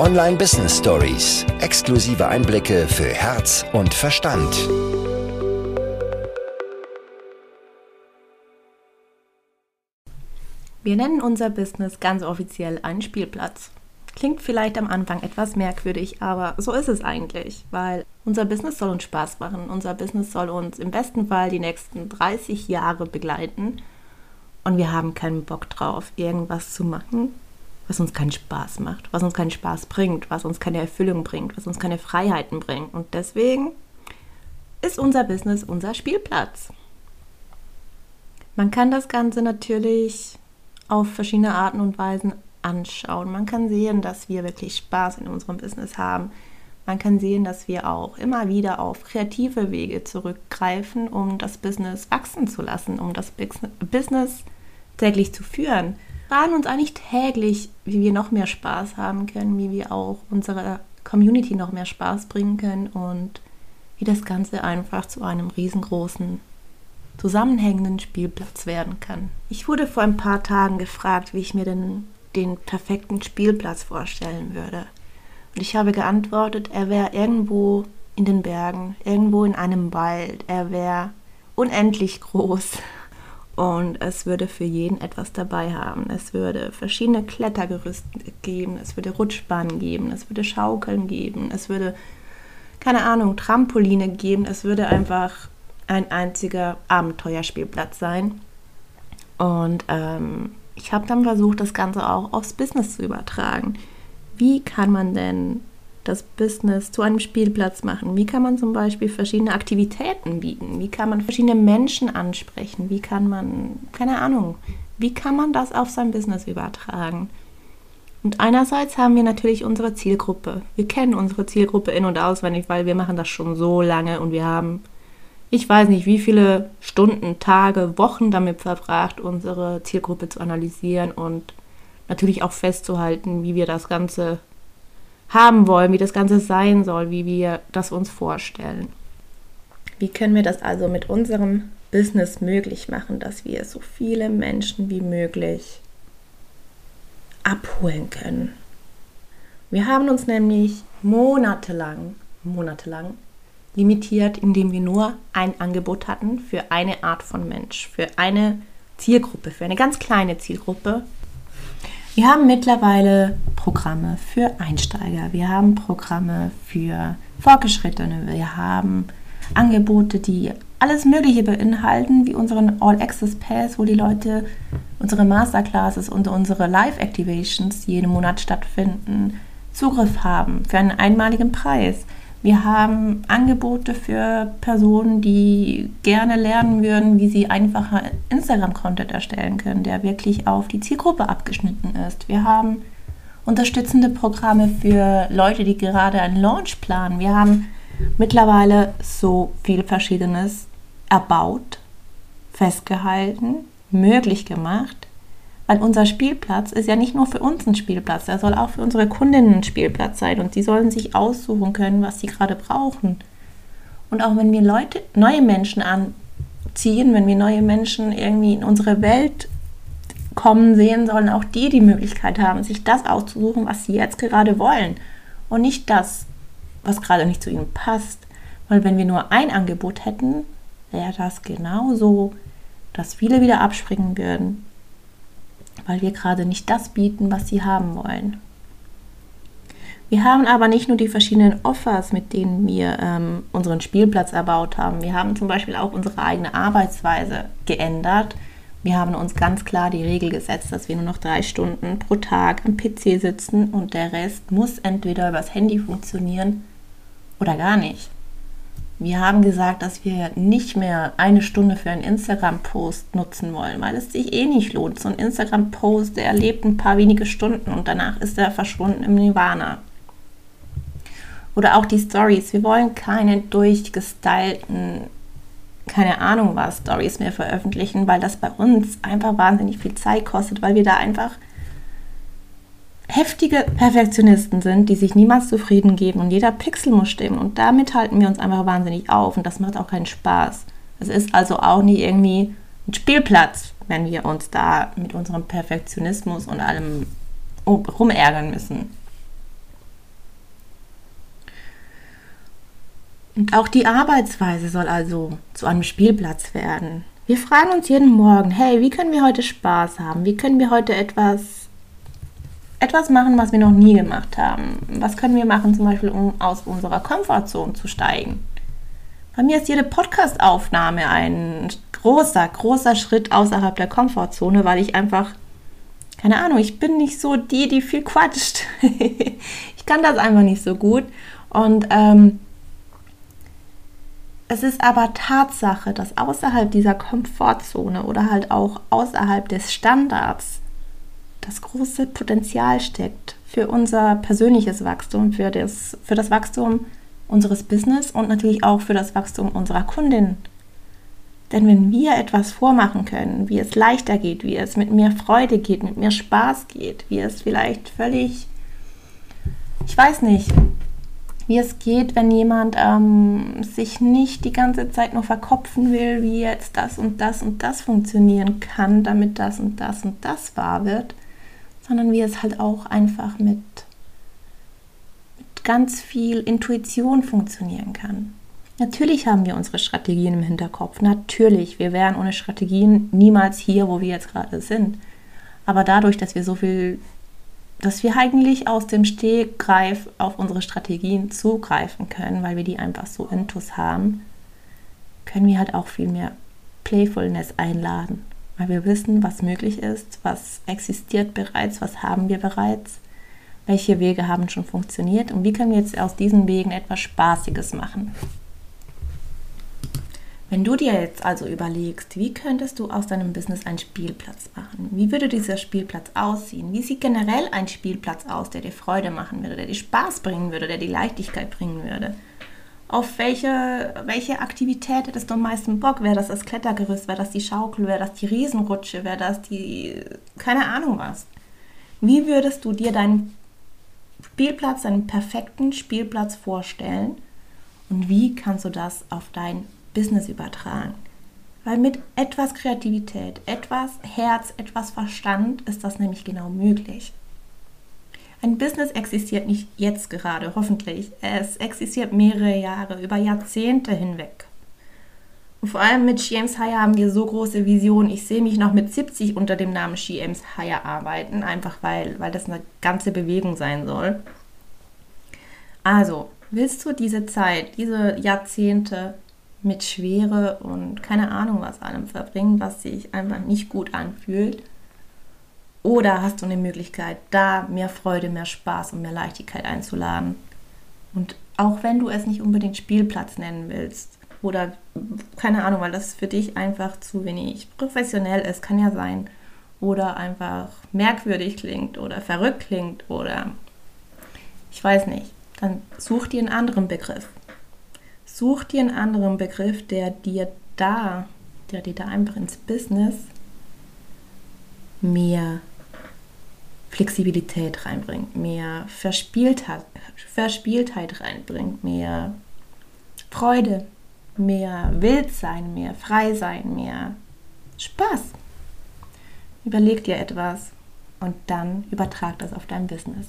Online Business Stories. Exklusive Einblicke für Herz und Verstand. Wir nennen unser Business ganz offiziell einen Spielplatz. Klingt vielleicht am Anfang etwas merkwürdig, aber so ist es eigentlich, weil unser Business soll uns Spaß machen. Unser Business soll uns im besten Fall die nächsten 30 Jahre begleiten und wir haben keinen Bock drauf, irgendwas zu machen, was uns keinen Spaß macht, was uns keinen Spaß bringt, was uns keine Erfüllung bringt, was uns keine Freiheiten bringt. Und deswegen ist unser Business unser Spielplatz. Man kann das Ganze natürlich auf verschiedene Arten und Weisen anschauen. Man kann sehen, dass wir wirklich Spaß in unserem Business haben. Man kann sehen, dass wir auch immer wieder auf kreative Wege zurückgreifen, um das Business wachsen zu lassen, um das Business täglich zu führen fragen uns eigentlich täglich, wie wir noch mehr Spaß haben können, wie wir auch unserer Community noch mehr Spaß bringen können und wie das Ganze einfach zu einem riesengroßen, zusammenhängenden Spielplatz werden kann. Ich wurde vor ein paar Tagen gefragt, wie ich mir denn den perfekten Spielplatz vorstellen würde. Und ich habe geantwortet, er wäre irgendwo in den Bergen, irgendwo in einem Wald, er wäre unendlich groß und es würde für jeden etwas dabei haben. Es würde verschiedene Klettergerüste geben, es würde Rutschbahnen geben, es würde Schaukeln geben, es würde, keine Ahnung, Trampoline geben, es würde einfach ein einziger Abenteuerspielplatz sein. Und ähm, ich habe dann versucht, das Ganze auch aufs Business zu übertragen. Wie kann man denn das Business zu einem Spielplatz machen? Wie kann man zum Beispiel verschiedene Aktivitäten bieten? Wie kann man verschiedene Menschen ansprechen? Wie kann man, keine Ahnung, wie kann man das auf sein Business übertragen? Und einerseits haben wir natürlich unsere Zielgruppe. Wir kennen unsere Zielgruppe in- und auswendig, weil wir machen das schon so lange und wir haben, ich weiß nicht, wie viele Stunden, Tage, Wochen damit verbracht, unsere Zielgruppe zu analysieren und natürlich auch festzuhalten, wie wir das Ganze haben wollen, wie das Ganze sein soll, wie wir das uns vorstellen. Wie können wir das also mit unserem Business möglich machen, dass wir so viele Menschen wie möglich abholen können? Wir haben uns nämlich monatelang, monatelang limitiert, indem wir nur ein Angebot hatten für eine Art von Mensch, für eine Zielgruppe, für eine ganz kleine Zielgruppe, wir haben mittlerweile Programme für Einsteiger, wir haben Programme für Fortgeschrittene, wir haben Angebote, die alles Mögliche beinhalten, wie unseren All Access Pass, wo die Leute unsere Masterclasses und unsere Live-Activations jeden Monat stattfinden, Zugriff haben für einen einmaligen Preis. Wir haben Angebote für Personen, die gerne lernen würden, wie sie einfacher Instagram-Content erstellen können, der wirklich auf die Zielgruppe abgeschnitten ist. Wir haben unterstützende Programme für Leute, die gerade einen Launch planen. Wir haben mittlerweile so viel Verschiedenes erbaut, festgehalten, möglich gemacht, weil unser Spielplatz ist ja nicht nur für uns ein Spielplatz, er soll auch für unsere Kundinnen ein Spielplatz sein und die sollen sich aussuchen können, was sie gerade brauchen. Und auch wenn wir Leute, neue Menschen anziehen, wenn wir neue Menschen irgendwie in unsere Welt kommen sehen, sollen auch die die Möglichkeit haben, sich das auszusuchen, was sie jetzt gerade wollen. Und nicht das, was gerade nicht zu ihnen passt. Weil wenn wir nur ein Angebot hätten, wäre das genauso, dass viele wieder abspringen würden, weil wir gerade nicht das bieten, was sie haben wollen. Wir haben aber nicht nur die verschiedenen Offers, mit denen wir ähm, unseren Spielplatz erbaut haben. Wir haben zum Beispiel auch unsere eigene Arbeitsweise geändert. Wir haben uns ganz klar die Regel gesetzt, dass wir nur noch drei Stunden pro Tag am PC sitzen und der Rest muss entweder übers Handy funktionieren oder gar nicht. Wir haben gesagt, dass wir nicht mehr eine Stunde für einen Instagram-Post nutzen wollen, weil es sich eh nicht lohnt. So ein Instagram-Post, der lebt ein paar wenige Stunden und danach ist er verschwunden im Nirvana. Oder auch die Stories. Wir wollen keine durchgestylten, keine Ahnung was, Stories mehr veröffentlichen, weil das bei uns einfach wahnsinnig viel Zeit kostet, weil wir da einfach heftige Perfektionisten sind, die sich niemals zufrieden geben und jeder Pixel muss stimmen und damit halten wir uns einfach wahnsinnig auf und das macht auch keinen Spaß. Es ist also auch nicht irgendwie ein Spielplatz, wenn wir uns da mit unserem Perfektionismus und allem rumärgern müssen. Und auch die Arbeitsweise soll also zu einem Spielplatz werden. Wir fragen uns jeden Morgen, hey, wie können wir heute Spaß haben? Wie können wir heute etwas etwas machen, was wir noch nie gemacht haben? Was können wir machen, zum Beispiel, um aus unserer Komfortzone zu steigen? Bei mir ist jede Podcast-Aufnahme ein großer, großer Schritt außerhalb der Komfortzone, weil ich einfach, keine Ahnung, ich bin nicht so die, die viel quatscht. ich kann das einfach nicht so gut. Und ähm, es ist aber Tatsache, dass außerhalb dieser Komfortzone oder halt auch außerhalb des Standards das große Potenzial steckt für unser persönliches Wachstum, für das, für das Wachstum unseres Business und natürlich auch für das Wachstum unserer Kundin. Denn wenn wir etwas vormachen können, wie es leichter geht, wie es mit mehr Freude geht, mit mehr Spaß geht, wie es vielleicht völlig, ich weiß nicht, wie es geht, wenn jemand ähm, sich nicht die ganze Zeit nur verkopfen will, wie jetzt das und das und das funktionieren kann, damit das und das und das wahr wird, sondern wie es halt auch einfach mit, mit ganz viel Intuition funktionieren kann. Natürlich haben wir unsere Strategien im Hinterkopf. Natürlich, wir wären ohne Strategien niemals hier, wo wir jetzt gerade sind. Aber dadurch, dass wir so viel dass wir eigentlich aus dem Stegreif auf unsere Strategien zugreifen können, weil wir die einfach so intus haben, können wir halt auch viel mehr Playfulness einladen, weil wir wissen, was möglich ist, was existiert bereits, was haben wir bereits, welche Wege haben schon funktioniert und wie können wir jetzt aus diesen Wegen etwas Spaßiges machen. Wenn du dir jetzt also überlegst, wie könntest du aus deinem Business einen Spielplatz machen? Wie würde dieser Spielplatz aussehen? Wie sieht generell ein Spielplatz aus, der dir Freude machen würde, der dir Spaß bringen würde, der dir Leichtigkeit bringen würde? Auf welche, welche Aktivität hättest du am meisten Bock? Wäre das das Klettergerüst? Wäre das die Schaukel? Wäre das die Riesenrutsche? Wäre das die... keine Ahnung was. Wie würdest du dir deinen Spielplatz, deinen perfekten Spielplatz vorstellen? Und wie kannst du das auf dein Business übertragen. Weil mit etwas Kreativität, etwas Herz, etwas Verstand ist das nämlich genau möglich. Ein Business existiert nicht jetzt gerade, hoffentlich. Es existiert mehrere Jahre, über Jahrzehnte hinweg. Und vor allem mit James Hire haben wir so große Visionen. Ich sehe mich noch mit 70 unter dem Namen James Hire arbeiten, einfach weil, weil das eine ganze Bewegung sein soll. Also, willst du diese Zeit, diese Jahrzehnte mit Schwere und keine Ahnung was allem verbringen, was sich einfach nicht gut anfühlt? Oder hast du eine Möglichkeit, da mehr Freude, mehr Spaß und mehr Leichtigkeit einzuladen? Und auch wenn du es nicht unbedingt Spielplatz nennen willst oder keine Ahnung, weil das für dich einfach zu wenig professionell ist, kann ja sein. Oder einfach merkwürdig klingt oder verrückt klingt oder ich weiß nicht, dann such dir einen anderen Begriff. Such dir einen anderen Begriff, der dir da, der dir da einfach ins Business mehr Flexibilität reinbringt, mehr Verspieltheit, Verspieltheit reinbringt, mehr Freude, mehr Wildsein, mehr Freisein, mehr Spaß. Überleg dir etwas und dann übertrag das auf dein Business.